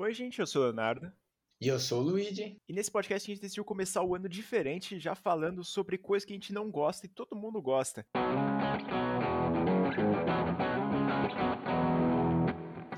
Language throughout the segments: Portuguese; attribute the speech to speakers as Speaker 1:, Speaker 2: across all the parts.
Speaker 1: Oi, gente, eu sou o Leonardo.
Speaker 2: E eu sou o Luigi.
Speaker 1: E nesse podcast a gente decidiu começar o ano diferente, já falando sobre coisas que a gente não gosta e todo mundo gosta.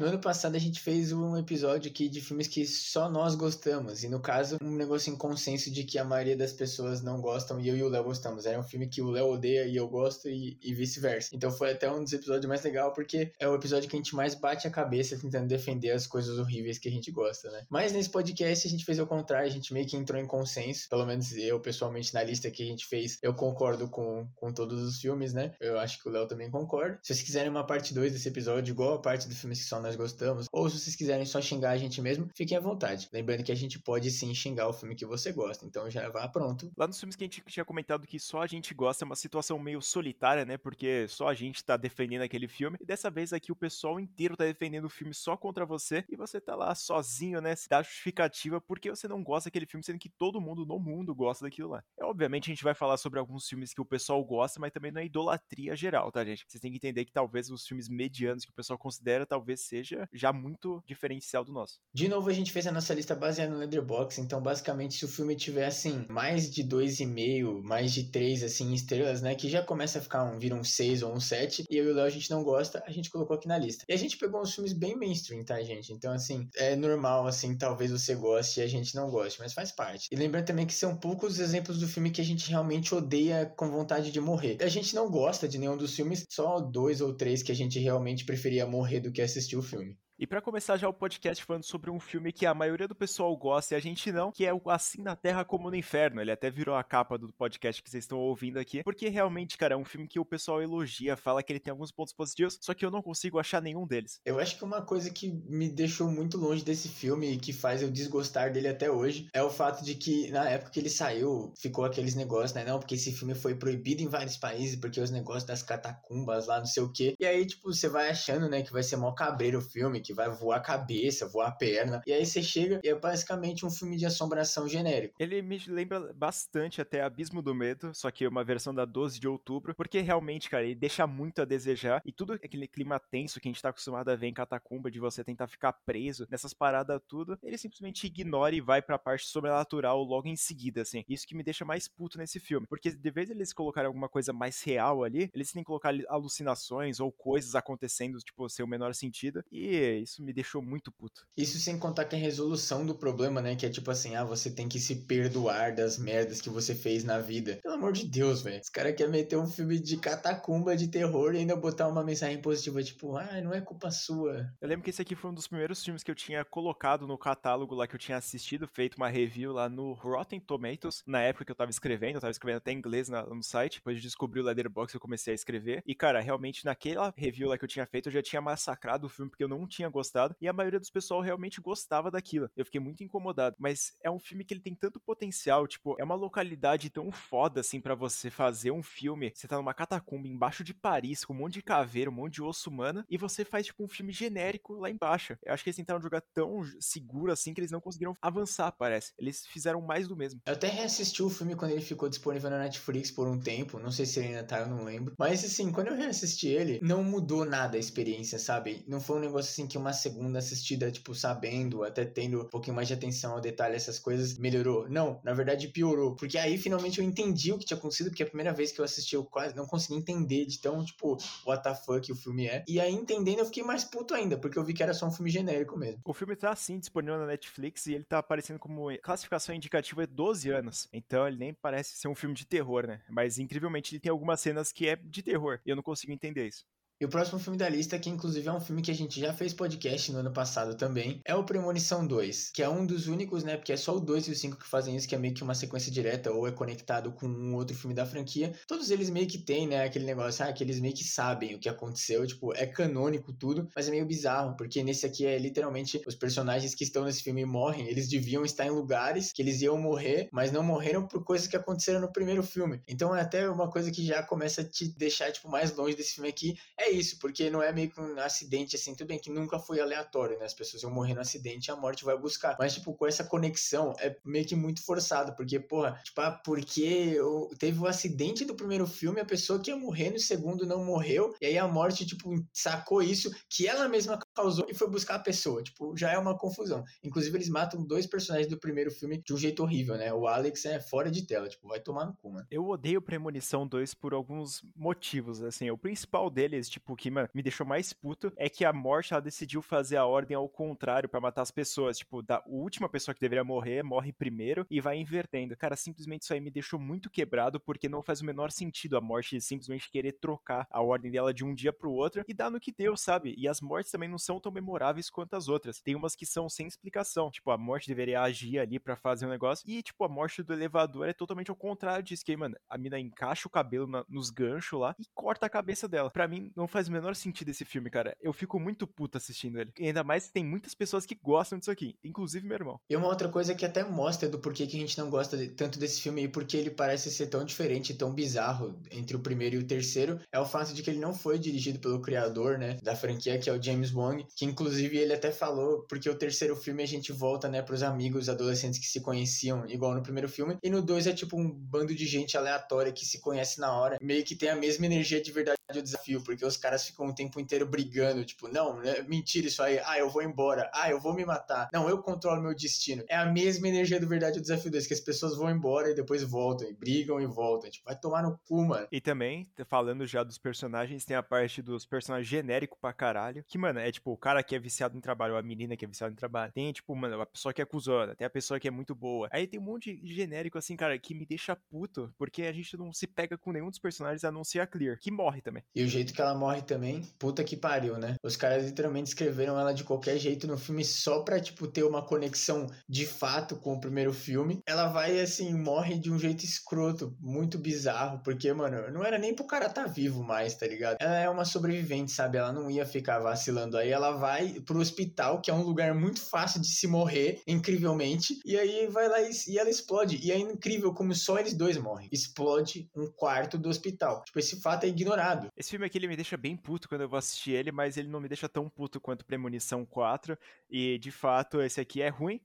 Speaker 2: No ano passado a gente fez um episódio aqui de filmes que só nós gostamos. E no caso, um negócio em consenso de que a maioria das pessoas não gostam e eu e o Léo gostamos. Era um filme que o Léo odeia e eu gosto e, e vice-versa. Então foi até um dos episódios mais legais porque é o episódio que a gente mais bate a cabeça tentando defender as coisas horríveis que a gente gosta, né? Mas nesse podcast a gente fez o contrário, a gente meio que entrou em consenso. Pelo menos eu, pessoalmente, na lista que a gente fez, eu concordo com, com todos os filmes, né? Eu acho que o Léo também concorda. Se vocês quiserem uma parte 2 desse episódio, igual a parte dos filmes que só nós nós gostamos, ou se vocês quiserem só xingar a gente mesmo, fiquem à vontade. Lembrando que a gente pode sim xingar o filme que você gosta, então já vá pronto.
Speaker 1: Lá nos filmes que a gente tinha comentado que só a gente gosta, é uma situação meio solitária, né? Porque só a gente tá defendendo aquele filme, e dessa vez aqui o pessoal inteiro tá defendendo o filme só contra você, e você tá lá sozinho, né? Se dá justificativa porque você não gosta daquele filme, sendo que todo mundo no mundo gosta daquilo lá. É, obviamente a gente vai falar sobre alguns filmes que o pessoal gosta, mas também não é idolatria geral, tá, gente? Vocês têm que entender que talvez os filmes medianos que o pessoal considera, talvez seja já muito diferencial do nosso.
Speaker 2: De novo, a gente fez a nossa lista baseada no Letterboxd, então basicamente se o filme tiver assim, mais de 2,5, mais de 3 assim estrelas, né, que já começa a ficar um, vira um 6 ou um 7, e eu e o Léo a gente não gosta, a gente colocou aqui na lista. E a gente pegou uns filmes bem mainstream, tá, gente? Então assim, é normal assim, talvez você goste e a gente não goste, mas faz parte. E lembrando também que são poucos exemplos do filme que a gente realmente odeia com vontade de morrer. A gente não gosta de nenhum dos filmes, só dois ou três que a gente realmente preferia morrer do que assistir o filme.
Speaker 1: E para começar já o podcast falando sobre um filme que a maioria do pessoal gosta e a gente não, que é o Assim na Terra como no Inferno. Ele até virou a capa do podcast que vocês estão ouvindo aqui, porque realmente, cara, é um filme que o pessoal elogia, fala que ele tem alguns pontos positivos, só que eu não consigo achar nenhum deles.
Speaker 2: Eu acho que uma coisa que me deixou muito longe desse filme e que faz eu desgostar dele até hoje é o fato de que na época que ele saiu, ficou aqueles negócios, né? Não, porque esse filme foi proibido em vários países, porque os negócios das catacumbas lá, não sei o quê. E aí, tipo, você vai achando, né, que vai ser mó cabreiro o filme, que vai voar a cabeça, voar a perna. E aí você chega e é basicamente um filme de assombração genérico.
Speaker 1: Ele me lembra bastante até Abismo do Medo, só que uma versão da 12 de outubro, porque realmente, cara, ele deixa muito a desejar e tudo aquele clima tenso que a gente tá acostumado a ver em Catacumba, de você tentar ficar preso nessas paradas tudo, ele simplesmente ignora e vai pra parte sobrenatural logo em seguida, assim. Isso que me deixa mais puto nesse filme, porque de vez eles colocarem alguma coisa mais real ali, eles têm que colocar alucinações ou coisas acontecendo, tipo, sem o menor sentido, e isso me deixou muito puto.
Speaker 2: Isso sem contar que a resolução do problema, né? Que é tipo assim, ah, você tem que se perdoar das merdas que você fez na vida. Pelo amor de Deus, velho. Os caras querem meter um filme de catacumba de terror e ainda botar uma mensagem positiva, tipo, ah, não é culpa sua.
Speaker 1: Eu lembro que esse aqui foi um dos primeiros filmes que eu tinha colocado no catálogo lá que eu tinha assistido, feito uma review lá no Rotten Tomatoes, na época que eu tava escrevendo, eu tava escrevendo até em inglês no site, depois de descobrir o Leatherbox eu comecei a escrever. E, cara, realmente naquela review lá que eu tinha feito, eu já tinha massacrado o filme porque eu não tinha gostado e a maioria dos pessoal realmente gostava daquilo. Eu fiquei muito incomodado, mas é um filme que ele tem tanto potencial, tipo, é uma localidade tão foda assim para você fazer um filme. Você tá numa catacumba embaixo de Paris, com um monte de caveira, um monte de osso humano, e você faz tipo um filme genérico lá embaixo. Eu acho que eles tentaram jogar tão seguro assim que eles não conseguiram avançar, parece. Eles fizeram mais do mesmo.
Speaker 2: Eu até reassisti o filme quando ele ficou disponível na Netflix por um tempo, não sei se ele ainda tá, eu não lembro. Mas assim, quando eu reassisti ele, não mudou nada a experiência, sabe? Não foi um negócio assim que uma segunda assistida, tipo, sabendo, até tendo um pouquinho mais de atenção ao detalhe, essas coisas, melhorou. Não, na verdade piorou. Porque aí finalmente eu entendi o que tinha acontecido, porque a primeira vez que eu assisti eu quase não consegui entender de tão, tipo, what the fuck o filme é. E aí entendendo eu fiquei mais puto ainda, porque eu vi que era só um filme genérico mesmo.
Speaker 1: O filme tá assim disponível na Netflix e ele tá aparecendo como classificação indicativa de 12 anos. Então ele nem parece ser um filme de terror, né? Mas incrivelmente ele tem algumas cenas que é de terror. E eu não consigo entender isso.
Speaker 2: E o próximo filme da lista, que inclusive é um filme que a gente já fez podcast no ano passado também, é o Premonição 2, que é um dos únicos, né? Porque é só o 2 e o 5 que fazem isso, que é meio que uma sequência direta ou é conectado com um outro filme da franquia. Todos eles meio que tem, né? Aquele negócio, ah, que eles meio que sabem o que aconteceu, tipo, é canônico tudo, mas é meio bizarro, porque nesse aqui é literalmente os personagens que estão nesse filme morrem, eles deviam estar em lugares que eles iam morrer, mas não morreram por coisas que aconteceram no primeiro filme. Então é até uma coisa que já começa a te deixar, tipo, mais longe desse filme aqui. É isso, porque não é meio que um acidente assim, tudo bem que nunca foi aleatório, né? As pessoas iam morrer no acidente e a morte vai buscar. Mas, tipo, com essa conexão é meio que muito forçado, porque, porra, tipo, ah, porque teve o um acidente do primeiro filme, a pessoa que ia morrer no segundo não morreu, e aí a morte, tipo, sacou isso que ela mesma causou e foi buscar a pessoa. Tipo, já é uma confusão. Inclusive, eles matam dois personagens do primeiro filme de um jeito horrível, né? O Alex é fora de tela, tipo, vai tomar no cu, mano.
Speaker 1: Eu odeio Premonição 2 por alguns motivos, assim. O principal deles, tipo, que mano, me deixou mais puto é que a morte ela decidiu fazer a ordem ao contrário para matar as pessoas. Tipo, da última pessoa que deveria morrer, morre primeiro e vai invertendo. Cara, simplesmente isso aí me deixou muito quebrado porque não faz o menor sentido a morte simplesmente querer trocar a ordem dela de um dia pro outro e dá no que deu, sabe? E as mortes também não são tão memoráveis quanto as outras. Tem umas que são sem explicação. Tipo, a morte deveria agir ali para fazer um negócio e, tipo, a morte do elevador é totalmente ao contrário disso. Que, mano, a mina encaixa o cabelo na, nos ganchos lá e corta a cabeça dela. Para mim, não faz o menor sentido esse filme, cara. Eu fico muito puto assistindo ele. E ainda mais que tem muitas pessoas que gostam disso aqui, inclusive meu irmão.
Speaker 2: E uma outra coisa que até mostra do porquê que a gente não gosta de, tanto desse filme e porque ele parece ser tão diferente, tão bizarro entre o primeiro e o terceiro, é o fato de que ele não foi dirigido pelo criador, né, da franquia, que é o James Wong, que inclusive ele até falou, porque o terceiro filme a gente volta, né, pros amigos adolescentes que se conheciam, igual no primeiro filme, e no dois é tipo um bando de gente aleatória que se conhece na hora, meio que tem a mesma energia de verdade do desafio, porque os caras ficam o tempo inteiro brigando, tipo, não, é mentira isso aí, ah, eu vou embora, ah, eu vou me matar, não, eu controlo meu destino. É a mesma energia do verdade do desafio 2, que as pessoas vão embora e depois voltam, e brigam e voltam, tipo, vai tomar no cu, mano.
Speaker 1: E também, falando já dos personagens, tem a parte dos personagens genérico pra caralho, que, mano, é tipo, o cara que é viciado em trabalho, a menina que é viciada em trabalho, tem, tipo, mano, a pessoa que é cuzona, tem a pessoa que é muito boa. Aí tem um monte de genérico, assim, cara, que me deixa puto, porque a gente não se pega com nenhum dos personagens a não ser a Clear, que morre também.
Speaker 2: E o jeito que ela morre também, puta que pariu, né? Os caras literalmente escreveram ela de qualquer jeito no filme só pra, tipo, ter uma conexão de fato com o primeiro filme. Ela vai, assim, morre de um jeito escroto, muito bizarro, porque, mano, não era nem pro cara tá vivo mais, tá ligado? Ela é uma sobrevivente, sabe? Ela não ia ficar vacilando. Aí ela vai pro hospital, que é um lugar muito fácil de se morrer, incrivelmente, e aí vai lá e, e ela explode. E é incrível como só eles dois morrem. Explode um quarto do hospital. Tipo, esse fato é ignorado.
Speaker 1: Esse filme aqui, ele me deixa bem puto quando eu vou assistir ele, mas ele não me deixa tão puto quanto Premonição 4. E, de fato, esse aqui é ruim.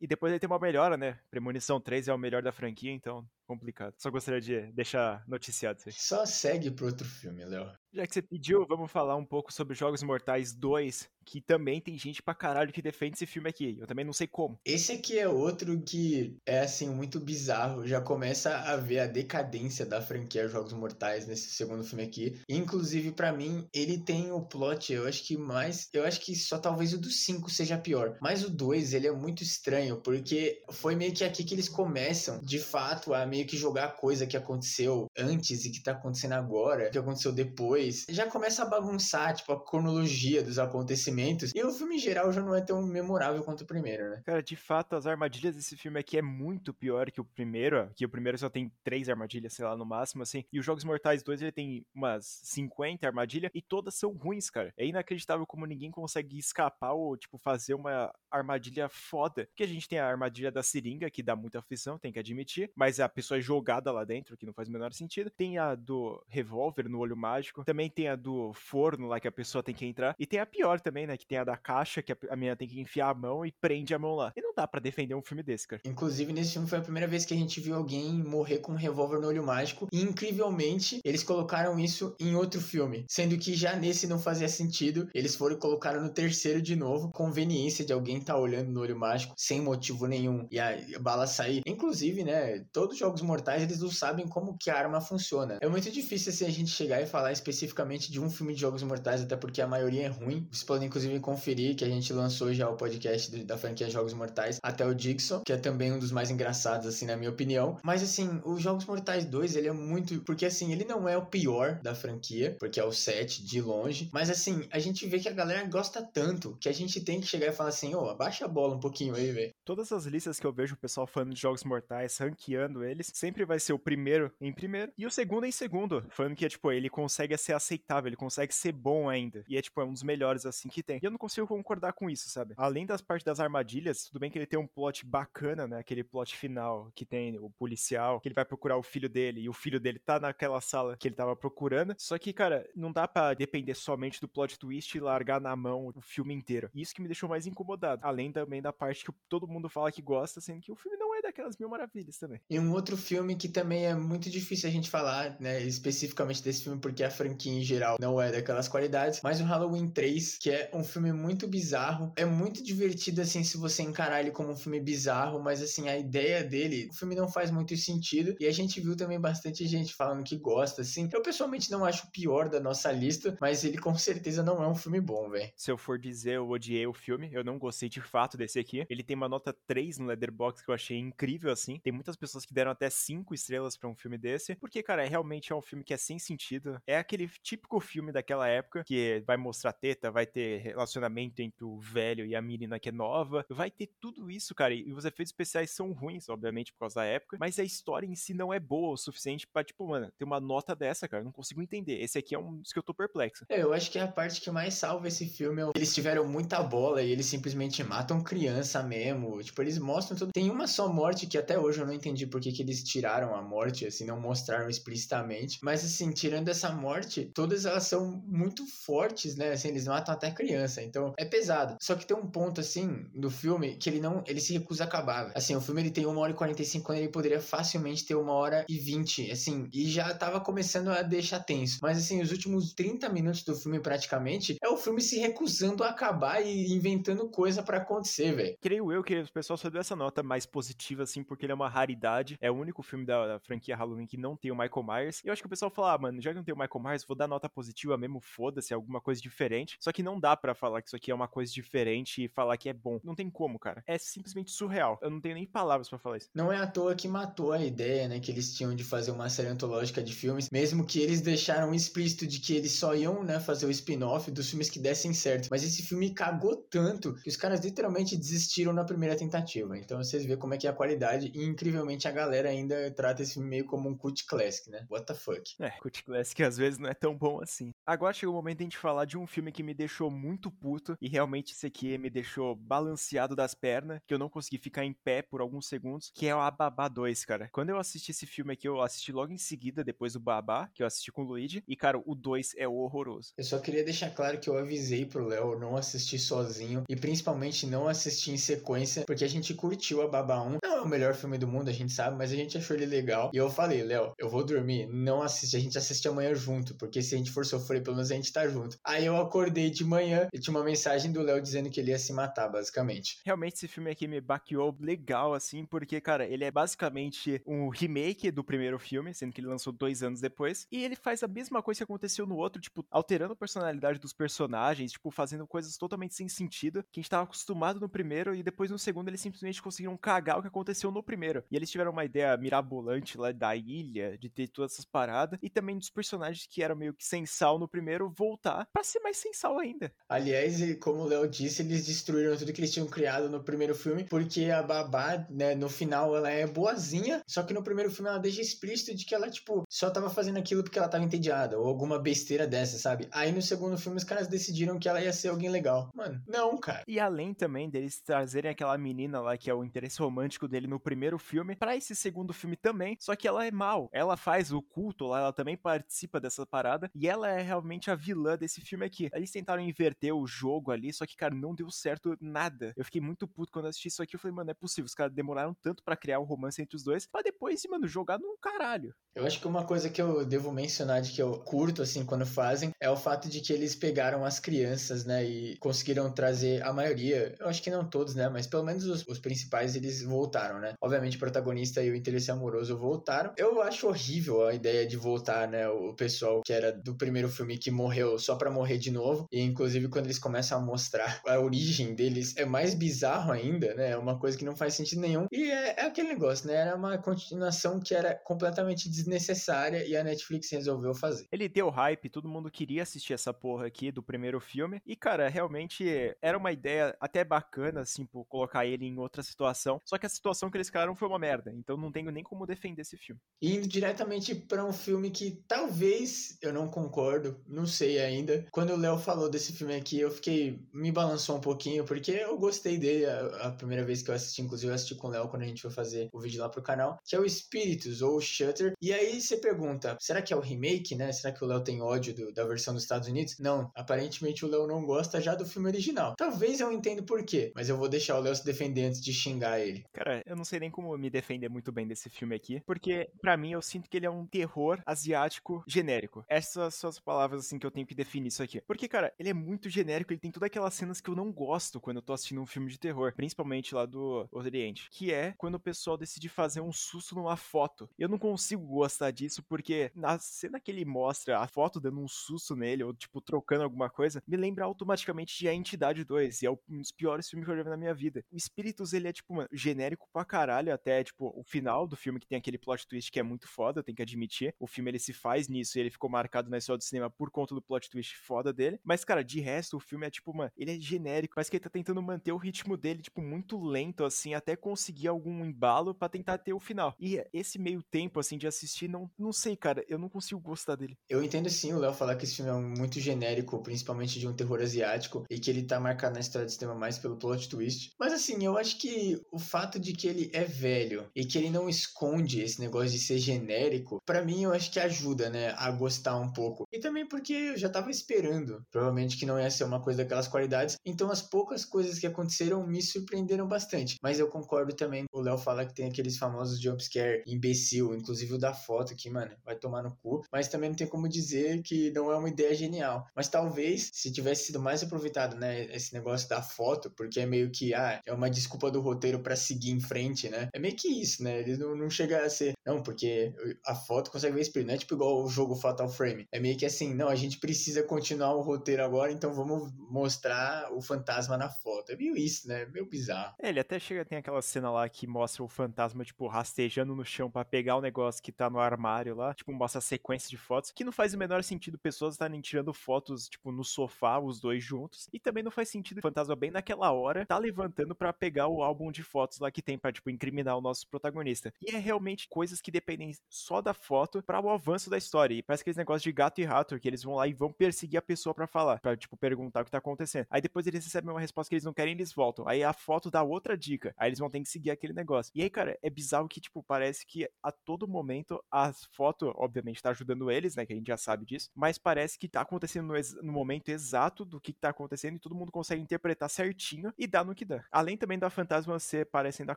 Speaker 1: E depois ele tem uma melhora, né? Premonição 3 é o melhor da franquia, então complicado. Só gostaria de deixar noticiado isso aí.
Speaker 2: Só segue pro outro filme, Léo.
Speaker 1: Já que você pediu, vamos falar um pouco sobre Jogos Mortais 2, que também tem gente pra caralho que defende esse filme aqui. Eu também não sei como.
Speaker 2: Esse aqui é outro que é, assim, muito bizarro. Já começa a ver a decadência da franquia Jogos Mortais nesse segundo filme aqui. Inclusive, para mim, ele tem o plot, eu acho que mais. Eu acho que só talvez o do 5 seja pior. Mas o 2, ele é muito estranho, porque foi meio que aqui que eles começam, de fato, a meio que jogar coisa que aconteceu antes e que tá acontecendo agora, que aconteceu depois já começa a bagunçar, tipo, a cronologia dos acontecimentos. E o filme em geral já não é tão memorável quanto o primeiro, né?
Speaker 1: Cara, de fato, as armadilhas desse filme aqui é muito pior que o primeiro. Que o primeiro só tem três armadilhas, sei lá, no máximo, assim. E os Jogos Mortais 2, ele tem umas 50 armadilhas e todas são ruins, cara. É inacreditável como ninguém consegue escapar ou, tipo, fazer uma armadilha foda. Porque a gente tem a armadilha da seringa, que dá muita aflição, tem que admitir. Mas a pessoa é jogada lá dentro, que não faz o menor sentido. Tem a do revólver no olho mágico. Também tem a do forno lá que a pessoa tem que entrar. E tem a pior também, né? Que tem a da caixa, que a menina tem que enfiar a mão e prende a mão lá. E não dá para defender um filme desse, cara.
Speaker 2: Inclusive, nesse filme foi a primeira vez que a gente viu alguém morrer com um revólver no olho mágico. E incrivelmente, eles colocaram isso em outro filme. Sendo que já nesse não fazia sentido. Eles foram e colocaram no terceiro de novo. Conveniência de alguém estar tá olhando no olho mágico sem motivo nenhum. E a bala sair. Inclusive, né? Todos os jogos mortais eles não sabem como que a arma funciona. É muito difícil assim a gente chegar e falar especificamente de um filme de Jogos Mortais, até porque a maioria é ruim. Vocês podem, inclusive, conferir que a gente lançou já o podcast da franquia Jogos Mortais, até o Dixon, que é também um dos mais engraçados, assim, na minha opinião. Mas, assim, o Jogos Mortais 2, ele é muito... Porque, assim, ele não é o pior da franquia, porque é o 7 de longe. Mas, assim, a gente vê que a galera gosta tanto que a gente tem que chegar e falar assim, ô, oh, abaixa a bola um pouquinho aí, velho.
Speaker 1: Todas as listas que eu vejo o pessoal falando de Jogos Mortais, ranqueando eles, sempre vai ser o primeiro em primeiro e o segundo em segundo. Falando que, é, tipo, ele consegue ser aceitável ele consegue ser bom ainda. E é, tipo, é um dos melhores, assim, que tem. E eu não consigo concordar com isso, sabe? Além das partes das armadilhas, tudo bem que ele tem um plot bacana, né? Aquele plot final que tem o policial, que ele vai procurar o filho dele e o filho dele tá naquela sala que ele tava procurando. Só que, cara, não dá para depender somente do plot twist e largar na mão o filme inteiro. Isso que me deixou mais incomodado. Além também da parte que todo mundo fala que gosta, sendo que o filme não é daquelas mil maravilhas também.
Speaker 2: E um outro filme que também é muito difícil a gente falar, né, especificamente desse filme, porque a franquia em geral não é daquelas qualidades, mas o Halloween 3, que é um filme muito bizarro, é muito divertido, assim, se você encarar ele como um filme bizarro, mas, assim, a ideia dele, o filme não faz muito sentido, e a gente viu também bastante gente falando que gosta, assim. Eu, pessoalmente, não acho o pior da nossa lista, mas ele com certeza não é um filme bom, velho.
Speaker 1: Se eu for dizer, eu odiei o filme, eu não gostei de fato desse aqui. Ele tem uma nota 3 no Letterboxd que eu achei incrível, assim. Tem muitas pessoas que deram até 5 estrelas para um filme desse, porque, cara, é, realmente é um filme que é sem sentido. É aquele típico filme daquela época que vai mostrar teta, vai ter relacionamento entre o velho e a menina que é nova, vai ter tudo isso, cara. E os efeitos especiais são ruins, obviamente, por causa da época, mas a história em si não é boa o suficiente para tipo, mano, ter uma nota dessa, cara. Não consigo entender. Esse aqui é um dos que eu tô perplexo.
Speaker 2: É, eu acho que a parte que mais salva esse filme é eles tiveram muita bola e eles simplesmente matam criança mesmo. Tipo, eles mostram tudo. Tem uma só morte que até hoje eu não entendi por que, que tiraram a morte, assim, não mostraram explicitamente. Mas, assim, tirando essa morte, todas elas são muito fortes, né? Assim, eles matam até criança. Então, é pesado. Só que tem um ponto, assim, do filme que ele não. Ele se recusa a acabar. Assim, o filme ele tem uma hora e 45 quando ele poderia facilmente ter uma hora e 20, assim. E já tava começando a deixar tenso. Mas, assim, os últimos 30 minutos do filme, praticamente, é o filme se recusando a acabar e inventando coisa para acontecer, velho.
Speaker 1: Creio eu que o pessoal só deu essa nota mais positiva, assim, porque ele é uma raridade. É o único filme da, da franquia Halloween que não tem o Michael Myers. E eu acho que o pessoal fala, ah, mano, já que não tem o Michael Myers, vou dar nota positiva mesmo, foda-se, alguma coisa diferente. Só que não dá para falar que isso aqui é uma coisa diferente e falar que é bom. Não tem como, cara. É simplesmente surreal. Eu não tenho nem palavras para falar isso.
Speaker 2: Não é à toa que matou a ideia, né, que eles tinham de fazer uma série antológica de filmes, mesmo que eles deixaram explícito de que eles só iam, né, fazer o spin-off dos filmes que dessem certo. Mas esse filme cagou tanto que os caras literalmente desistiram na primeira tentativa. Então vocês vê como é que é a qualidade e incrivelmente a galera ainda trata esse meio como um cult classic, né? What the fuck?
Speaker 1: É, cult classic às vezes não é tão bom assim. Agora chegou o momento de a gente falar de um filme que me deixou muito puto e realmente esse aqui me deixou balanceado das pernas, que eu não consegui ficar em pé por alguns segundos, que é o Ababá 2, cara. Quando eu assisti esse filme aqui, eu assisti logo em seguida, depois do Babá, que eu assisti com o Luigi, e cara, o 2 é horroroso.
Speaker 2: Eu só queria deixar claro que eu avisei pro Léo não assistir sozinho e principalmente não assistir em sequência, porque a gente curtiu a Babá 1. Não é o melhor filme do mundo, a gente sabe, mas a gente achou ele legal. E eu falei, Léo, eu vou dormir, não assiste, a gente assiste amanhã junto, porque se a gente for sofrer, pelo menos a gente tá junto. Aí eu acordei de manhã e tinha uma mensagem do Léo dizendo que ele ia se matar, basicamente.
Speaker 1: Realmente esse filme aqui me baqueou legal, assim, porque, cara, ele é basicamente um remake do primeiro filme, sendo que ele lançou dois anos depois, e ele faz a mesma coisa que aconteceu no outro, tipo, alterando a personalidade dos personagens, tipo, fazendo coisas totalmente sem sentido, que a gente tava acostumado no primeiro, e depois no segundo eles simplesmente conseguiram cagar o que aconteceu no primeiro. E eles tiveram uma ideia mirabolante lá da ilha, de ter todas essas paradas, e também dos personagens que eram meio que sem sal no primeiro, voltar para ser mais sem sal ainda.
Speaker 2: Aliás, como o Léo disse, eles destruíram tudo que eles tinham criado no primeiro filme, porque a babá, né, no final ela é boazinha, só que no primeiro filme ela deixa explícito de que ela, tipo, só tava fazendo aquilo porque ela tava entediada, ou alguma besteira dessa, sabe? Aí no segundo filme os caras decidiram que ela ia ser alguém legal. Mano, não, cara.
Speaker 1: E além também deles trazerem aquela menina lá que é o interesse romântico dele no primeiro filme, para esse segundo filme também, só que ela é mal. Ela faz o culto lá, ela também participa dessa parada, e ela é realmente a vilã desse filme aqui. Eles tentaram inverter o jogo ali, só que, cara, não deu certo nada. Eu fiquei muito puto quando assisti isso aqui. Eu falei, mano, é possível. Os caras demoraram tanto para criar o romance entre os dois, pra depois, mano, jogar no caralho.
Speaker 2: Eu acho que uma coisa que eu devo mencionar de que eu curto, assim, quando fazem, é o fato de que eles pegaram as crianças, né, e conseguiram trazer a maioria, eu acho que não todos, né, mas pelo menos os, os principais eles voltaram, né. Obviamente o protagonista e o interesse amoroso voltaram. Eu acho horrível a ideia de voltar, né, o pessoal que era do primeiro filme que morreu só pra morrer de novo, e inclusive quando eles começam a mostrar a origem deles, é mais bizarro ainda, né, é uma coisa que não faz sentido nenhum, e é, é aquele negócio, né, era uma continuação que era completamente desnecessária e a Netflix resolveu fazer.
Speaker 1: Ele deu hype, todo mundo queria assistir essa porra aqui do primeiro filme. E, cara, realmente era uma ideia até bacana, assim, por colocar ele em outra situação. Só que a situação que eles criaram foi uma merda. Então não tenho nem como defender esse filme.
Speaker 2: Indo diretamente para um filme que talvez eu não concordo, não sei ainda. Quando o Léo falou desse filme aqui, eu fiquei. me balançou um pouquinho, porque eu gostei dele a, a primeira vez que eu assisti. Inclusive, eu assisti com o Léo quando a gente foi fazer o vídeo lá pro canal, que é o Espíritos ou Shutter. E aí você pergunta: será que é o remake, né? Será que o Léo tem ódio do, da versão dos Estados Unidos? Não, aparentemente o Léo não gosta já do filme original. Talvez eu entenda por quê, mas eu vou deixar o Léo se defender antes de xingar ele.
Speaker 1: Cara, eu não sei nem como me defender muito bem desse filme aqui, porque para mim eu sinto que ele é um terror asiático genérico. Essas são as palavras assim que eu tenho que definir isso aqui. Porque, cara, ele é muito genérico, ele tem todas aquelas cenas que eu não gosto quando eu tô assistindo um filme de terror, principalmente lá do Oriente, que é quando o pessoal decide fazer um susto numa foto. Eu não consigo gostar disso porque na cena que ele mostra a foto dando um susto nele ou tipo trocando alguma coisa, me lembra automaticamente de A Entidade 2, e é um dos piores filmes que eu já vi na minha vida. O Espíritos, ele é tipo, mano, genérico pra caralho até tipo o final do filme que tem aquele plot twist que é muito foda, tem que admitir. O filme ele se faz nisso e ele ficou marcado na história do cinema por conta do plot twist foda dele. Mas, cara, de resto, o filme é tipo, mano, ele é genérico. Parece que ele tá tentando manter o ritmo dele, tipo, muito lento, assim, até conseguir algum embalo para tentar ter o final. E esse meio tempo, assim, de assistir, não, não sei, cara, eu não consigo gostar dele.
Speaker 2: Eu entendo sim o Léo falar que esse filme é muito genérico, principalmente de um terror asiático, e que ele tá marcado na história do cinema mais pelo plot twist. Mas, assim, eu acho que o fato de que ele é velho e que ele não esconde esse negócio de ser genérico, para mim eu acho que ajuda, né, a gostar um pouco. E também porque eu já tava esperando, provavelmente que não ia ser uma coisa daquelas qualidades, então as poucas coisas que aconteceram me surpreenderam bastante. Mas eu concordo também, o Léo fala que tem aqueles famosos jumpscare imbecil, inclusive o da foto que, mano, vai tomar no cu, mas também não tem como dizer que não é uma ideia genial. Mas talvez, se tivesse sido mais aproveitado, né, esse negócio da foto, porque é meio que, ah, é uma desculpa do roteiro para seguir em frente, né? É meio que isso, né? Ele não, não chega a ser, não, porque a foto consegue ver espírito, não é tipo igual o jogo Fatal Frame. É meio que assim, não, a gente precisa continuar o roteiro agora, então vamos mostrar o fantasma na foto. É meio isso, né? Meio bizarro.
Speaker 1: É, ele até chega, tem aquela cena lá que mostra o fantasma, tipo, rastejando no chão para pegar o negócio que tá no armário lá, tipo, mostra sequência de fotos, que não faz o menor sentido pessoas estarem tirando fotos, tipo, no sofá, os dois juntos, e também não faz sentido o fantasma bem naquela hora tá levantando para pegar o álbum de fotos lá que tem pra, tipo, incriminar o nosso protagonista. E é realmente coisas que dependem só da foto para o avanço da história. E parece aqueles negócios de gato e rato, que eles vão lá e vão perseguir a pessoa para falar, para tipo, perguntar o que tá acontecendo. Aí depois eles recebem uma resposta que eles não querem, eles voltam. Aí a foto dá outra dica. Aí eles vão ter que seguir aquele negócio. E aí, cara, é bizarro que, tipo, parece que a todo momento a foto, obviamente, tá ajudando eles, né? Que a gente já sabe disso. Mas parece que tá acontecendo no, no momento exato do que, que tá acontecendo e todo mundo consegue interpretar certinho e dá no que dá. Além também da fantasma ser parecendo a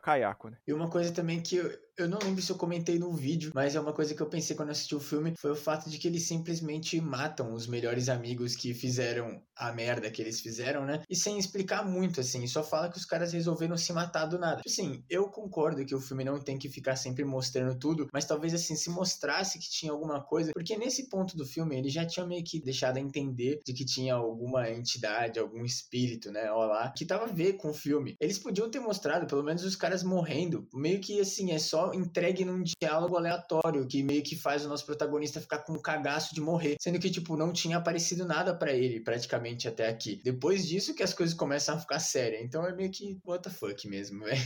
Speaker 1: Kayako, né?
Speaker 2: E uma coisa também que eu, eu não lembro se eu comentei no vídeo, mas é uma coisa que eu pensei quando assisti o filme, foi o fato de que eles simplesmente matam os melhores amigos que fizeram a merda que eles fizeram, né? E sem explicar muito, assim, só fala que os caras resolveram se matar do nada. Assim, eu concordo que o filme não tem que ficar sempre mostrando tudo, mas talvez, assim, se mostrasse que tinha alguma coisa, porque nesse ponto do filme ele já tinha meio que deixado a entender de que tinha alguma entidade, algum espírito, né? Ó lá, que tava a ver com o filme. Eles podiam ter mostrado, pelo menos, os caras morrendo, meio que assim, é só entregue num diálogo aleatório, que meio que faz o nosso protagonista ficar com um cagaço de morrer, sendo que, tipo, não tinha aparecido nada para ele, praticamente até aqui. Depois disso que as coisas começam a ficar sérias, então é meio que what the fuck mesmo, velho.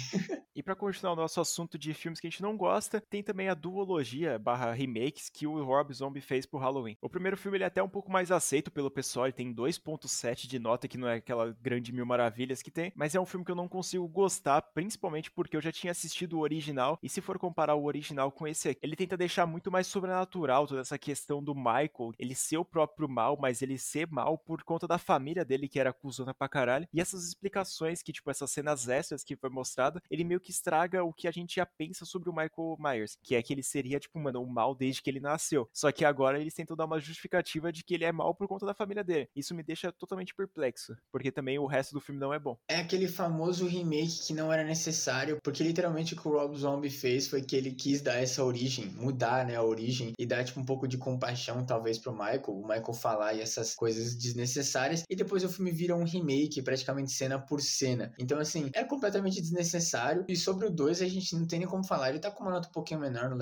Speaker 1: e para continuar o nosso assunto de filmes que a gente não gosta, tem também a duologia barra remakes que o Rob Zombie fez pro Halloween. O primeiro filme ele é até um pouco mais aceito pelo pessoal, ele tem 2.7 de nota, que não é aquela grande mil maravilhas que tem, mas é um filme que eu não consigo gostar, principalmente porque eu já tinha assistido o original, e se for comparar o original com esse aqui, ele tenta deixar muito mais sobrenatural toda essa questão do Michael, ele ser o próprio mal, mas ele ser mal por conta da família dele, que era acusona pra caralho, e essas explicações que, tipo, essas cenas extras que foi mostrada, ele meio que estraga o que a gente já pensa sobre o Michael Myers, que é que ele seria, tipo, mano, o mal desde que ele nasceu. Só que agora eles tentam dar uma justificativa de que ele é mal por conta da família dele. Isso me deixa totalmente perplexo, porque também o resto do filme não é bom.
Speaker 2: É aquele famoso remake que não era necessário, porque literalmente o que o Rob Zombie fez foi que ele quis dar essa origem, mudar, né, a origem e dar, tipo, um pouco de compaixão, talvez, pro Michael, o Michael falar e essas coisas desnecessárias, e depois o filme vira um remake, praticamente cena por cena. Então, assim, é completamente desnecessário, e sobre o 2 a gente não tem nem como falar, ele tá com uma nota um pouquinho menor no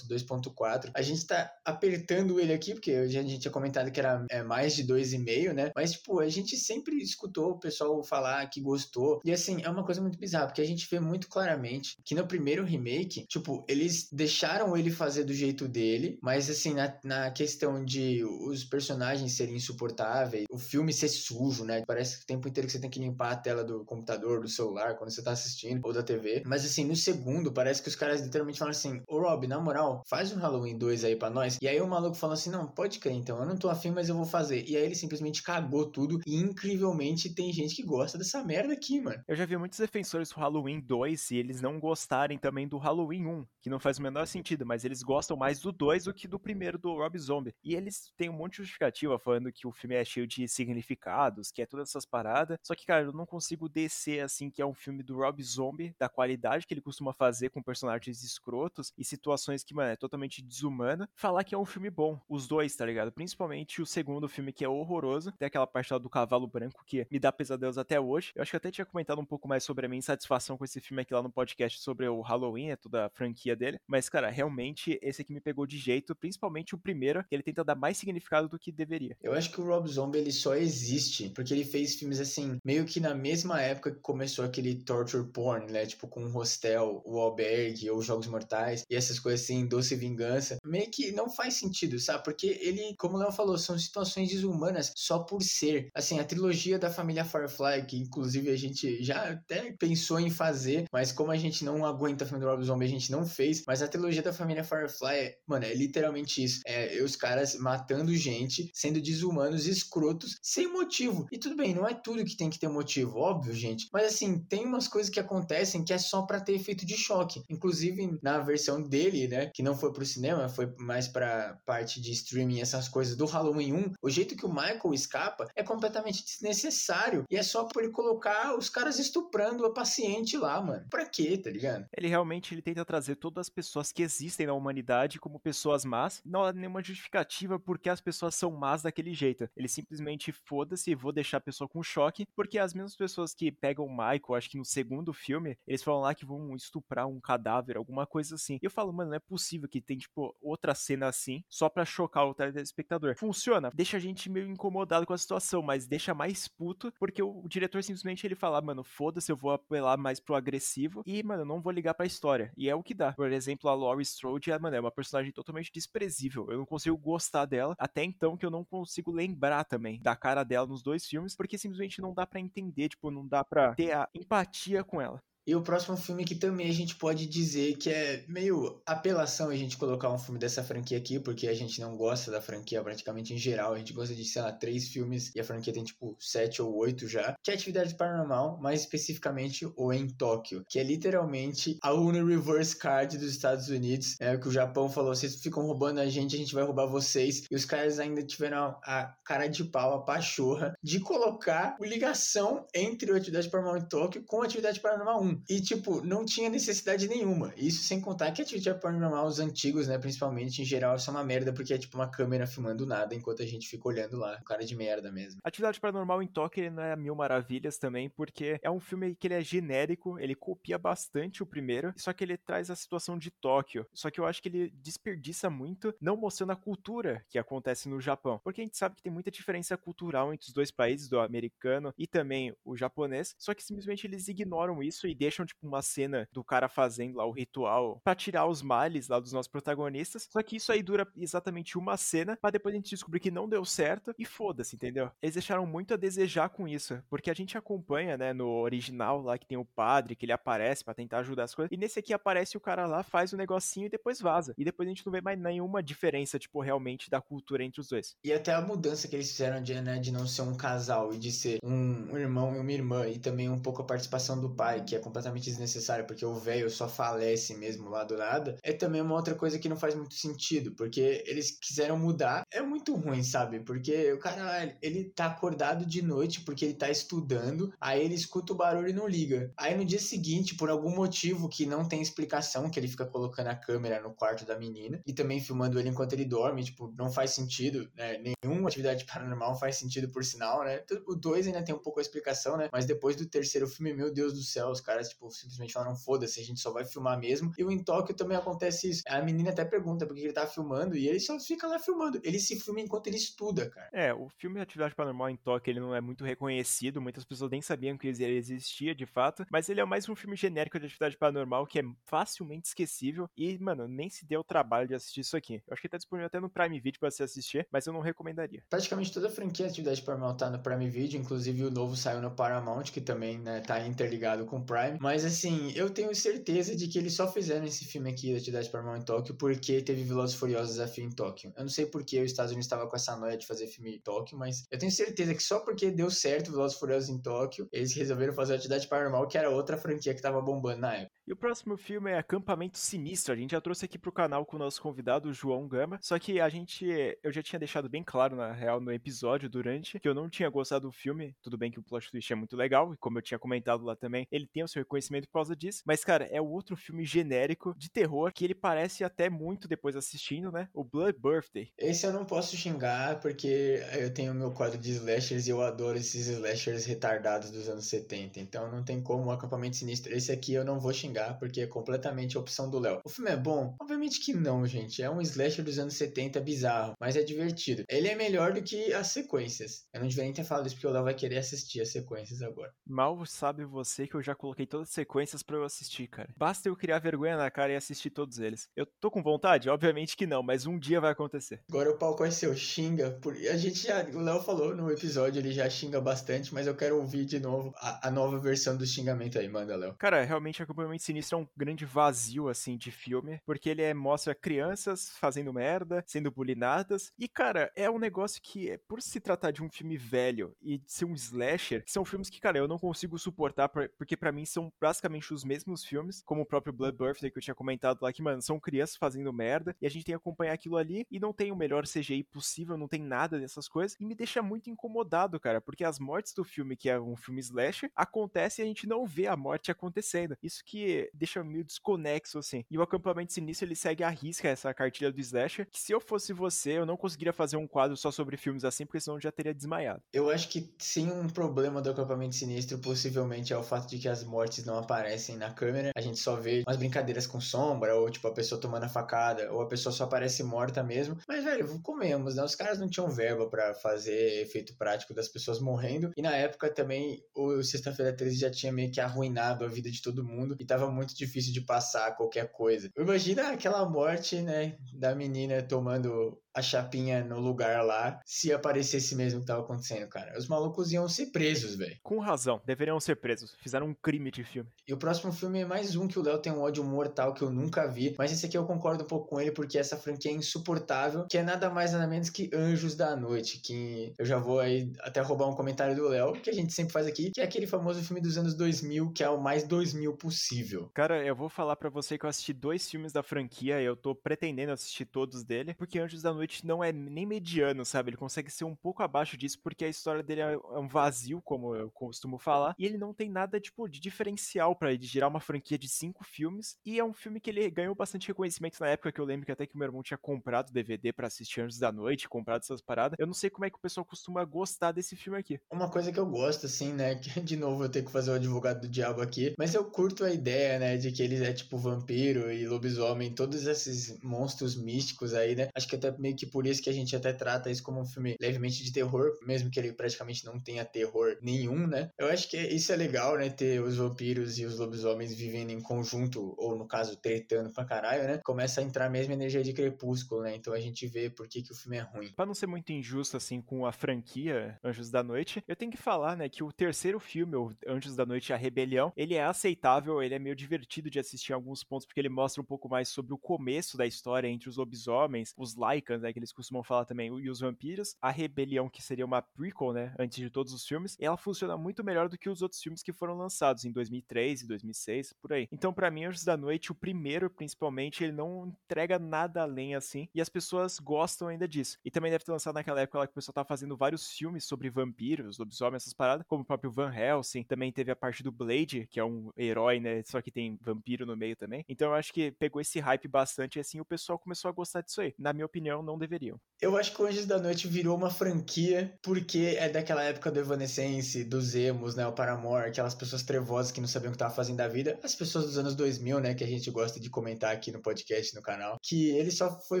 Speaker 2: Letterboxd, 2.4, a gente tá apertando ele aqui, porque a gente tinha comentado que era é, mais de 2,5, né, mas, tipo, a gente sempre escutou o pessoal falar que gostou, e assim, é uma coisa muito bizarra, porque a gente vê muito claramente que no primeiro remake, tipo, eles deixaram ele fazer do jeito dele, mas assim, na, na questão de os personagens serem insuportáveis, o filme ser sujo, né? Parece que o tempo inteiro que você tem que limpar a tela do computador, do celular, quando você tá assistindo, ou da TV. Mas assim, no segundo, parece que os caras literalmente falam assim: Ô Rob, na moral, faz um Halloween 2 aí pra nós. E aí o maluco falou assim: Não, pode crer então, eu não tô afim, mas eu vou fazer. E aí ele simplesmente cagou tudo. E incrivelmente tem gente que gosta dessa merda aqui, mano.
Speaker 1: Eu já vi muitos defensores do Halloween 2 e eles não gostarem também do Halloween 1, que não faz o menor sentido, mas eles gostam mais do 2 do que do primeiro do Rob Zombie. E eles têm um monte de justificativa falando que o filme é cheio de significados, que é todas essas paradas. Só que, cara, eu não consigo descer assim que é um filme do Rob Zombie, da qualidade que ele costuma fazer com personagens escrotos e situações que, mano, é totalmente desumana, falar que é um filme bom. Os dois, tá ligado? Principalmente o segundo filme que é horroroso. Tem aquela parte lá do cavalo branco que me dá pesadelos até hoje. Eu acho que até tinha comentado um pouco mais sobre a minha insatisfação com esse filme aqui lá no podcast sobre o Halloween, é toda a franquia dele. Mas, cara, realmente esse aqui me pegou de jeito, principalmente o primeiro, que ele tenta dar mais significado do que deveria.
Speaker 2: Eu acho que o Rob Zombie ele só existe porque ele fez filmes assim, meio que na mesma época que começou aquele torture porn, né? Tipo com o Hostel, o Albergue ou Jogos Mortais e essas coisas assim, Doce Vingança. Meio que não faz sentido, sabe? Porque ele, como o Léo falou, são situações desumanas só por ser. Assim, a trilogia da família Firefly, que inclusive a gente já até pensou em fazer, mas como a gente não aguenta filme do Rob Zombie, a gente não fez. Mas a trilogia da família Firefly, mano, é literalmente isso. É os caras matando gente, sendo desumanos, escrotos, sem motivo. E tudo bem, não é tudo que tem que ter motivo, óbvio, gente. Mas assim, tem umas coisas que acontecem que é só para ter efeito de choque. Inclusive, na versão dele, né, que não foi pro cinema, foi mais pra parte de streaming, essas coisas do Halloween 1, o jeito que o Michael escapa é completamente desnecessário. E é só por ele colocar os caras estuprando a paciente lá, mano. Pra quê, tá ligado?
Speaker 1: Ele realmente ele tenta trazer todas as pessoas que existem na humanidade como pessoas más. Não há nenhuma justificativa porque as pessoas são más daquele jeito. Ele simplesmente foda-se, vou deixar a pessoa com choque, porque as mesmas pessoas que pegam o Michael, acho que no segundo filme, eles falam lá que vão estuprar um cadáver, alguma coisa assim. E eu falo, mano, não é possível que tem, tipo, outra cena assim, só pra chocar o telespectador. Funciona, deixa a gente meio incomodado com a situação, mas deixa mais puto, porque o, o diretor simplesmente ele fala, mano, foda-se, eu vou apelar mais pro agressivo e, mano, não vou ligar pra história. E é o que dá. Por exemplo, a Laurie Strode, é, mano, é uma personagem totalmente desprezível. Eu não consigo gostar dela, até então que eu não consigo lembrar também da cara dela nos dois filmes, porque simplesmente não dá para entender, tipo, não dá pra ter a empatia com ela.
Speaker 2: E o próximo filme que também a gente pode dizer que é meio apelação a gente colocar um filme dessa franquia aqui, porque a gente não gosta da franquia praticamente em geral. A gente gosta de, sei lá, três filmes e a franquia tem tipo sete ou oito já. Que é Atividade Paranormal, mais especificamente o Em Tóquio, que é literalmente a Uno Reverse Card dos Estados Unidos. É que o Japão falou: vocês ficam roubando a gente, a gente vai roubar vocês. E os caras ainda tiveram a cara de pau, a pachorra, de colocar ligação entre o Atividade Paranormal em Tóquio com a Atividade Paranormal 1. E, tipo, não tinha necessidade nenhuma. Isso sem contar que a Atividade Paranormal, os antigos, né, principalmente, em geral, são uma merda, porque é tipo uma câmera filmando nada enquanto a gente fica olhando lá. Cara de merda mesmo.
Speaker 1: Atividade Paranormal em Tóquio, ele não é mil maravilhas também, porque é um filme que ele é genérico, ele copia bastante o primeiro, só que ele traz a situação de Tóquio. Só que eu acho que ele desperdiça muito, não mostrando a cultura que acontece no Japão. Porque a gente sabe que tem muita diferença cultural entre os dois países, do americano e também o japonês, só que simplesmente eles ignoram isso e deixam, tipo, uma cena do cara fazendo lá o ritual pra tirar os males lá dos nossos protagonistas. Só que isso aí dura exatamente uma cena, pra depois a gente descobrir que não deu certo e foda-se, entendeu? Eles deixaram muito a desejar com isso, porque a gente acompanha, né, no original lá que tem o padre, que ele aparece para tentar ajudar as coisas, e nesse aqui aparece o cara lá, faz o um negocinho e depois vaza. E depois a gente não vê mais nenhuma diferença, tipo, realmente da cultura entre os dois.
Speaker 2: E até a mudança que eles fizeram de, né, de não ser um casal e de ser um irmão e uma irmã, e também um pouco a participação do pai, que é completamente completamente desnecessária, porque o velho só falece mesmo lá do nada, é também uma outra coisa que não faz muito sentido, porque eles quiseram mudar. É muito ruim, sabe? Porque o cara, ele tá acordado de noite porque ele tá estudando, aí ele escuta o barulho e não liga. Aí no dia seguinte, por algum motivo que não tem explicação, que ele fica colocando a câmera no quarto da menina e também filmando ele enquanto ele dorme, tipo, não faz sentido, né? Nenhuma atividade paranormal faz sentido por sinal, né? O 2 ainda tem um pouco a explicação, né? Mas depois do terceiro filme, meu Deus do céu, os caras, tipo, simplesmente falaram, foda-se, a gente só vai filmar mesmo. E o em Tóquio também acontece isso. A menina até pergunta por que ele tá filmando e ele só fica lá filmando. Ele se filma enquanto ele estuda, cara.
Speaker 1: É, o filme Atividade Paranormal em Tóquio, ele não é muito reconhecido, muitas pessoas nem sabiam que ele existia de fato, mas ele é mais um filme genérico de Atividade Paranormal que é facilmente esquecível e, mano, nem se deu o trabalho de assistir isso aqui. Eu acho que tá disponível até no Prime Video pra você assistir, mas eu não recomendaria.
Speaker 2: Praticamente toda a franquia Atividade Paranormal tá no Prime Video, inclusive o novo saiu no Paramount, que também, né, tá interligado com o Prime. Mas assim, eu tenho certeza de que eles só fizeram esse filme aqui, Atividade Paranormal em Tóquio, porque teve Velozes Furiosos Desafio em Tóquio. Eu não sei porque os Estados Unidos estava com essa noia de fazer filme em Tóquio, mas eu tenho certeza que só porque deu certo Velozes Furiosos em Tóquio, eles resolveram fazer Atividade Paranormal, que era outra franquia que tava bombando na época.
Speaker 1: E o próximo filme é Acampamento Sinistro. A gente já trouxe aqui pro canal com o nosso convidado, o João Gama. Só que a gente. Eu já tinha deixado bem claro, na real, no episódio durante, que eu não tinha gostado do filme. Tudo bem que o plot twist é muito legal, e como eu tinha comentado lá também, ele tem o seu reconhecimento por causa disso. Mas, cara, é o outro filme genérico de terror que ele parece até muito depois assistindo, né? O Blood Birthday.
Speaker 2: Esse eu não posso xingar, porque eu tenho meu quadro de slashers e eu adoro esses slashers retardados dos anos 70. Então não tem como o acampamento sinistro. Esse aqui eu não vou xingar porque é completamente a opção do Léo. O filme é bom? Obviamente que não, gente. É um slasher dos anos 70 bizarro, mas é divertido. Ele é melhor do que as sequências. Eu não devia nem ter falado isso porque o Léo vai querer assistir as sequências agora.
Speaker 1: Mal sabe você que eu já coloquei todas as sequências para eu assistir, cara. Basta eu criar vergonha na cara e assistir todos eles. Eu tô com vontade? Obviamente que não, mas um dia vai acontecer.
Speaker 2: Agora o palco é seu, xinga. Por... A gente já. O Léo falou no episódio, ele já xinga bastante, mas eu quero ouvir de novo a, a nova versão do xingamento aí. Manda, Léo.
Speaker 1: Cara, realmente acompanhamento Sinistro é um grande vazio, assim, de filme, porque ele é, mostra crianças fazendo merda, sendo bulinadas, e, cara, é um negócio que, por se tratar de um filme velho e de ser um slasher, são filmes que, cara, eu não consigo suportar, porque para mim são basicamente os mesmos filmes, como o próprio Blood Birthday que eu tinha comentado lá, que, mano, são crianças fazendo merda, e a gente tem que acompanhar aquilo ali, e não tem o melhor CGI possível, não tem nada dessas coisas, e me deixa muito incomodado, cara, porque as mortes do filme, que é um filme slasher, acontecem e a gente não vê a morte acontecendo. Isso que deixa meio desconexo, assim. E o acampamento sinistro, ele segue a risca essa cartilha do slasher, que se eu fosse você, eu não conseguiria fazer um quadro só sobre filmes assim, porque senão eu já teria desmaiado.
Speaker 2: Eu acho que sim, um problema do acampamento sinistro possivelmente é o fato de que as mortes não aparecem na câmera. A gente só vê umas brincadeiras com sombra, ou tipo a pessoa tomando a facada, ou a pessoa só aparece morta mesmo. Mas, velho, comemos, né? Os caras não tinham verba para fazer efeito prático das pessoas morrendo. E na época também, o Sexta-feira 13 já tinha meio que arruinado a vida de todo mundo e tava muito difícil de passar qualquer coisa. Imagina aquela morte, né, da menina tomando a chapinha no lugar lá se aparecesse mesmo o que tava acontecendo, cara. Os malucos iam ser presos, velho.
Speaker 1: Com razão, deveriam ser presos. Fizeram um crime de filme.
Speaker 2: E o próximo filme é mais um que o Léo tem um ódio mortal que eu nunca vi, mas esse aqui eu concordo um pouco com ele porque essa franquia é insuportável, que é nada mais nada menos que Anjos da Noite, que eu já vou aí até roubar um comentário do Léo, que a gente sempre faz aqui, que é aquele famoso filme dos anos 2000, que é o mais 2000 possível.
Speaker 1: Cara, eu vou falar para você que eu assisti dois filmes da franquia e eu tô pretendendo assistir todos dele, porque Anjos da Noite não é nem mediano, sabe? Ele consegue ser um pouco abaixo disso, porque a história dele é, é um vazio, como eu costumo falar, e ele não tem nada, tipo, de diferencial para ele gerar uma franquia de cinco filmes, e é um filme que ele ganhou bastante reconhecimento na época, que eu lembro que até que o meu irmão tinha comprado DVD para assistir Anjos da Noite, comprado essas paradas. Eu não sei como é que o pessoal costuma gostar desse filme aqui.
Speaker 2: Uma coisa que eu gosto, assim, né, que de novo eu tenho que fazer o advogado do diabo aqui, mas eu curto a ideia, né, de que ele é tipo vampiro e lobisomem, todos esses monstros místicos aí, né? Acho que até meio que por isso que a gente até trata isso como um filme levemente de terror, mesmo que ele praticamente não tenha terror nenhum, né? Eu acho que isso é legal, né? Ter os vampiros e os lobisomens vivendo em conjunto, ou no caso, tretando pra caralho, né? Começa a entrar a mesma energia de crepúsculo, né? Então a gente vê por que, que o filme é ruim.
Speaker 1: Pra não ser muito injusto, assim, com a franquia Anjos da Noite, eu tenho que falar, né, que o terceiro filme, o Anjos da Noite a Rebelião, ele é aceitável, ele é meio divertido de assistir em alguns pontos, porque ele mostra um pouco mais sobre o começo da história entre os lobisomens, os Lycans, Vampiros, né, que eles costumam falar também, e os Vampiros, a Rebelião, que seria uma prequel, né, antes de todos os filmes, ela funciona muito melhor do que os outros filmes que foram lançados em 2003 e 2006, por aí. Então, para mim, Anjos da Noite, o primeiro, principalmente, ele não entrega nada além assim, e as pessoas gostam ainda disso. E também deve ter lançado naquela época lá que o pessoal tava fazendo vários filmes sobre vampiros, lobisomens, essas paradas, como o próprio Van Helsing, também teve a parte do Blade, que é um herói, né, só que tem vampiro no meio também. Então, eu acho que pegou esse hype bastante e assim o pessoal começou a gostar disso aí. Na minha opinião, não deveriam.
Speaker 2: Eu acho que o Anjos da Noite virou uma franquia porque é daquela época do Evanescence, dos emos, né, o Paramore, aquelas pessoas trevosas que não sabiam o que estavam fazendo da vida, as pessoas dos anos 2000, né, que a gente gosta de comentar aqui no podcast, no canal, que ele só foi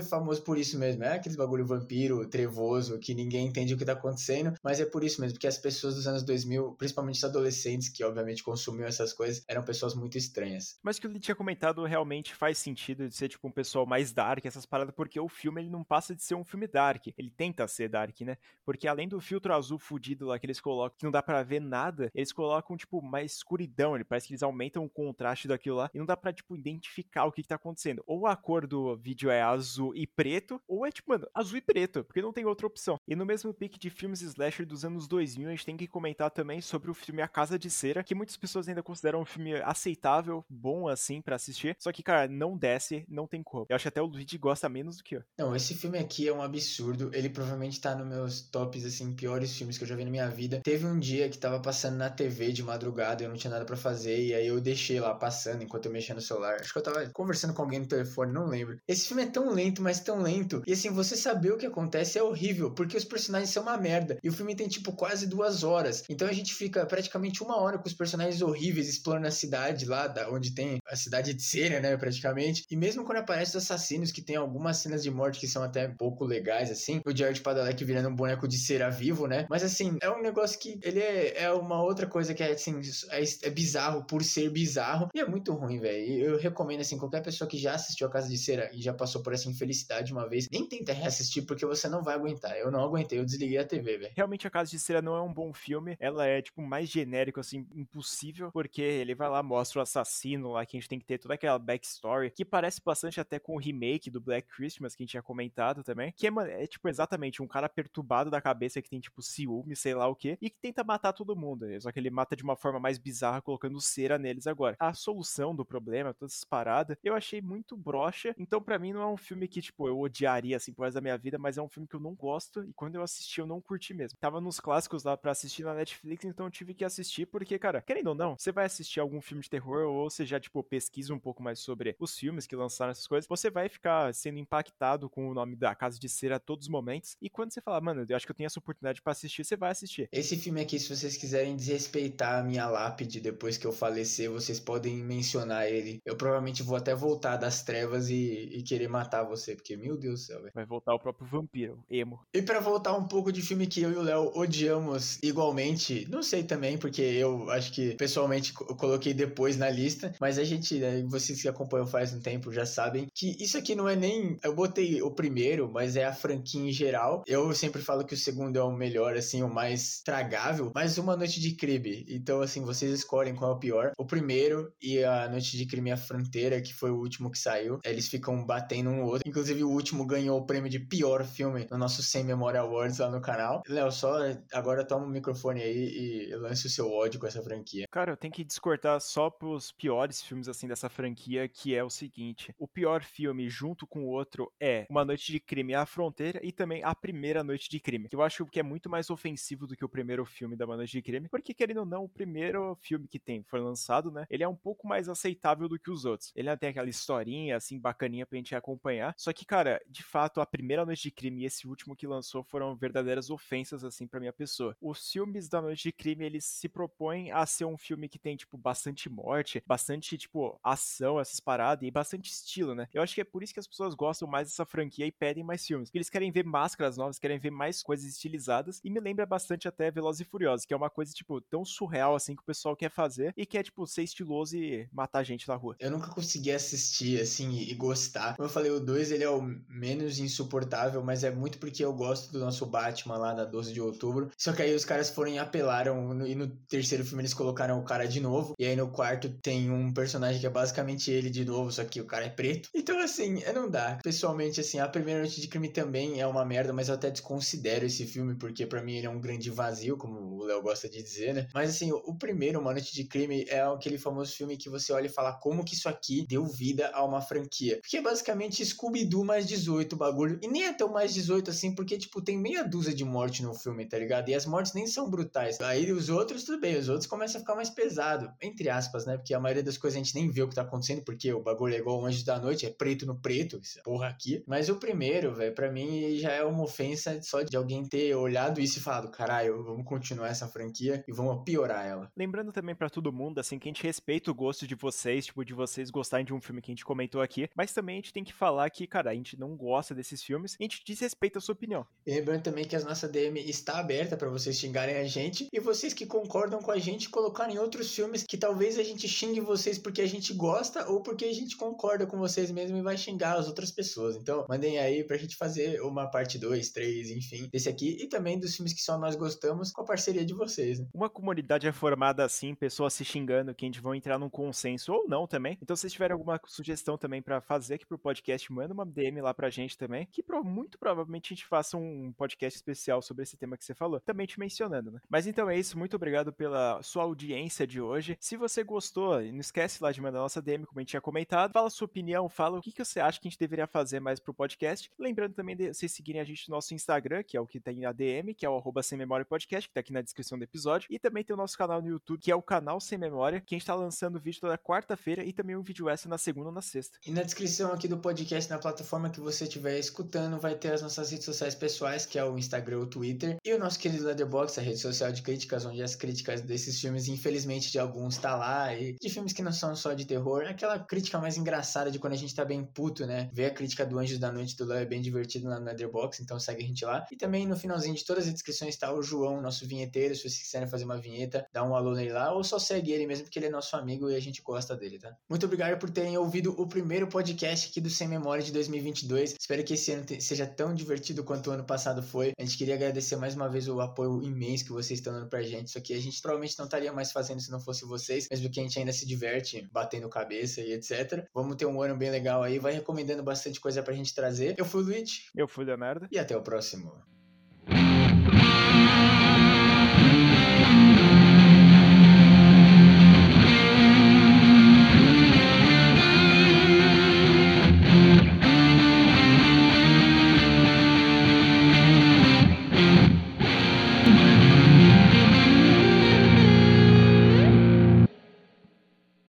Speaker 2: famoso por isso mesmo, é aqueles bagulho vampiro, trevoso, que ninguém entende o que tá acontecendo, mas é por isso mesmo, porque as pessoas dos anos 2000, principalmente os adolescentes que obviamente consumiam essas coisas, eram pessoas muito estranhas.
Speaker 1: Mas o que ele tinha comentado realmente faz sentido de ser tipo um pessoal mais dark, essas paradas, porque o filme ele não passa de ser um filme dark, ele tenta ser dark, né? Porque além do filtro azul fudido lá que eles colocam, que não dá para ver nada, eles colocam tipo mais escuridão, ele parece que eles aumentam o contraste daquilo lá e não dá para tipo identificar o que, que tá acontecendo. Ou a cor do vídeo é azul e preto, ou é tipo, mano, azul e preto, porque não tem outra opção. E no mesmo pique de filmes slasher dos anos 2000, a gente tem que comentar também sobre o filme A Casa de Cera, que muitas pessoas ainda consideram um filme aceitável, bom assim para assistir, só que cara, não desce, não tem como. Eu acho até o Luigi gosta menos do que eu.
Speaker 2: Não, esse filme aqui é um absurdo. Ele provavelmente tá nos meus tops, assim, piores filmes que eu já vi na minha vida. Teve um dia que tava passando na TV de madrugada, eu não tinha nada para fazer, e aí eu deixei lá passando enquanto eu mexia no celular. Acho que eu tava conversando com alguém no telefone, não lembro. Esse filme é tão lento, mas tão lento. E assim, você saber o que acontece é horrível, porque os personagens são uma merda. E o filme tem, tipo, quase duas horas. Então a gente fica praticamente uma hora com os personagens horríveis explorando a cidade lá, da, onde tem a cidade de cera, né, praticamente. E mesmo quando aparecem os assassinos, que tem algumas cenas de morte que são até um pouco legais, assim. O Jared Padalecki virando um boneco de cera vivo, né? Mas assim, é um negócio que ele é, é uma outra coisa que é, assim, é, é bizarro por ser bizarro. E é muito ruim, velho. Eu recomendo, assim, qualquer pessoa que já assistiu A Casa de Cera e já passou por essa infelicidade uma vez, nem tenta reassistir, porque você não vai aguentar. Eu não aguentei, eu desliguei a TV, velho.
Speaker 1: Realmente A Casa de Cera não é um bom filme. Ela é, tipo, mais genérico, assim, impossível, porque ele vai lá, mostra o assassino lá, que a gente tem que ter toda aquela backstory, que parece bastante até com o remake do Black Christmas, que a gente tinha comentado também, que é, é tipo, exatamente um cara perturbado da cabeça que tem, tipo, ciúme, sei lá o que, e que tenta matar todo mundo. Só que ele mata de uma forma mais bizarra, colocando cera neles agora. A solução do problema, todas essas paradas, eu achei muito broxa. Então, para mim, não é um filme que, tipo, eu odiaria, assim, por resto da minha vida, mas é um filme que eu não gosto. E quando eu assisti, eu não curti mesmo. Tava nos clássicos lá pra assistir na Netflix, então eu tive que assistir, porque, cara, querendo ou não, você vai assistir algum filme de terror, ou você já, tipo, pesquisa um pouco mais sobre os filmes que lançaram essas coisas, você vai ficar sendo impactado com o nome da Casa de Cera a todos os momentos. E quando você fala, mano, eu acho que eu tenho essa oportunidade para assistir, você vai assistir.
Speaker 2: Esse filme aqui, se vocês quiserem desrespeitar a minha lápide depois que eu falecer, vocês podem mencionar ele. Eu provavelmente vou até voltar das trevas e, e querer matar você, porque, meu Deus do céu, velho.
Speaker 1: Vai voltar o próprio vampiro, emo.
Speaker 2: E para voltar um pouco de filme que eu e o Léo odiamos igualmente, não sei também, porque eu acho que pessoalmente eu coloquei depois na lista, mas a gente, né, vocês que acompanham faz um tempo já sabem que isso aqui não é nem. Eu botei o primeiro, mas é a franquia em geral. Eu sempre falo que o segundo é o melhor, assim, o mais tragável, mas Uma Noite de Crime. Então, assim, vocês escolhem qual é o pior. O primeiro e a Noite de Crime A Fronteira, que foi o último que saiu, eles ficam batendo um no outro. Inclusive, o último ganhou o prêmio de pior filme no nosso Sem Memória Awards lá no canal. Léo, só agora toma o microfone aí e lance o seu ódio com essa franquia.
Speaker 1: Cara, eu tenho que descortar só pros piores filmes, assim, dessa franquia, que é o seguinte: o pior filme junto com o outro é Uma Noite de Crime à Fronteira e também A Primeira Noite de Crime, que eu acho que é muito mais ofensivo do que o primeiro filme da Noite de Crime, porque querendo ou não, o primeiro filme que tem foi lançado, né? Ele é um pouco mais aceitável do que os outros. Ele tem aquela historinha assim bacaninha pra gente acompanhar. Só que, cara, de fato, A Primeira Noite de Crime e esse último que lançou foram verdadeiras ofensas assim para minha pessoa. Os filmes da Noite de Crime, eles se propõem a ser um filme que tem tipo bastante morte, bastante tipo ação, essas paradas e bastante estilo, né? Eu acho que é por isso que as pessoas gostam mais dessa franquia e pedem mais filmes. Eles querem ver máscaras novas, querem ver mais coisas estilizadas. E me lembra bastante até Velozes e Furiosos, que é uma coisa, tipo, tão surreal assim que o pessoal quer fazer e quer, tipo, ser estiloso e matar gente na rua.
Speaker 2: Eu nunca consegui assistir, assim, e gostar. Como eu falei, o 2 ele é o menos insuportável, mas é muito porque eu gosto do nosso Batman lá da 12 de outubro. Só que aí os caras foram e apelaram, e no terceiro filme eles colocaram o cara de novo. E aí no quarto tem um personagem que é basicamente ele de novo, só que o cara é preto. Então, assim, não dá. Pessoalmente, assim, a primeira Primeira Noite de Crime também é uma merda, mas eu até desconsidero esse filme, porque para mim ele é um grande vazio, como o Léo gosta de dizer, né? Mas assim, o primeiro, Uma Noite de Crime, é aquele famoso filme que você olha e fala como que isso aqui deu vida a uma franquia. Porque é basicamente Scooby-Doo mais 18 o bagulho. E nem é tão mais 18 assim, porque, tipo, tem meia dúzia de morte no filme, tá ligado? E as mortes nem são brutais. Aí os outros, tudo bem, os outros começam a ficar mais pesado. Entre aspas, né? Porque a maioria das coisas a gente nem vê o que tá acontecendo, porque o bagulho é igual o Anjo da Noite, é preto no preto, essa porra aqui. Mas o primeiro, velho, pra mim já é uma ofensa só de alguém ter olhado isso e falado, caralho, vamos continuar essa franquia e vamos piorar ela.
Speaker 1: Lembrando também para todo mundo, assim, que a gente respeita o gosto de vocês, tipo, de vocês gostarem de um filme que a gente comentou aqui, mas também a gente tem que falar que, cara, a gente não gosta desses filmes e a gente desrespeita a sua opinião.
Speaker 2: E lembrando também que a nossa DM está aberta para vocês xingarem a gente e vocês que concordam com a gente colocarem outros filmes que talvez a gente xingue vocês porque a gente gosta ou porque a gente concorda com vocês mesmo e vai xingar as outras pessoas. Então, mandem aí pra gente fazer uma parte 2, 3, enfim, desse aqui e também dos filmes que só nós gostamos com a parceria de vocês, né?
Speaker 1: Uma comunidade é formada assim, pessoas se xingando, que a gente vão entrar num consenso ou não também. Então, se vocês tiverem alguma sugestão também para fazer aqui pro podcast, manda uma DM lá pra gente também, que muito provavelmente a gente faça um podcast especial sobre esse tema que você falou, também te mencionando, né? Mas então é isso, muito obrigado pela sua audiência de hoje. Se você gostou, não esquece lá de mandar nossa DM, como a gente tinha comentado, fala sua opinião, fala o que, que você acha que a gente deveria fazer mais pro podcast. Lembrando também de vocês seguirem a gente no nosso Instagram, que é o que tem na DM, que é o arroba sem memória podcast, que tá aqui na descrição do episódio, e também tem o nosso canal no YouTube, que é o canal Sem Memória, que a gente tá lançando vídeo toda quarta-feira e também um vídeo extra na segunda ou na sexta.
Speaker 2: E na descrição aqui do podcast, na plataforma que você estiver escutando, vai ter as nossas redes sociais pessoais, que é o Instagram, o Twitter, e o nosso querido Letterboxd, a rede social de críticas, onde as críticas desses filmes, infelizmente, de alguns tá lá, e de filmes que não são só de terror, aquela crítica mais engraçada de quando a gente tá bem puto, né? Ver a crítica do Anjos da Noite do Léo é bem divertido lá no Letterboxd, então segue a gente lá. E também no finalzinho de todas as descrições tá o João, nosso vinheteiro, se vocês quiserem fazer uma vinheta, dá um alô nele lá, ou só segue ele mesmo, porque ele é nosso amigo e a gente gosta dele, tá? Muito obrigado por terem ouvido o primeiro podcast aqui do Sem Memória de 2022. Espero que esse ano seja tão divertido quanto o ano passado foi. A gente queria agradecer mais uma vez o apoio imenso que vocês estão dando pra gente. Isso aqui a gente provavelmente não estaria mais fazendo se não fosse vocês, mesmo que a gente ainda se diverte batendo cabeça e etc. Vamos ter um ano bem legal aí, vai recomendando bastante coisa pra gente trazer. Eu fui o Luigi.
Speaker 1: Eu fui o Leonardo.
Speaker 2: E até o próximo.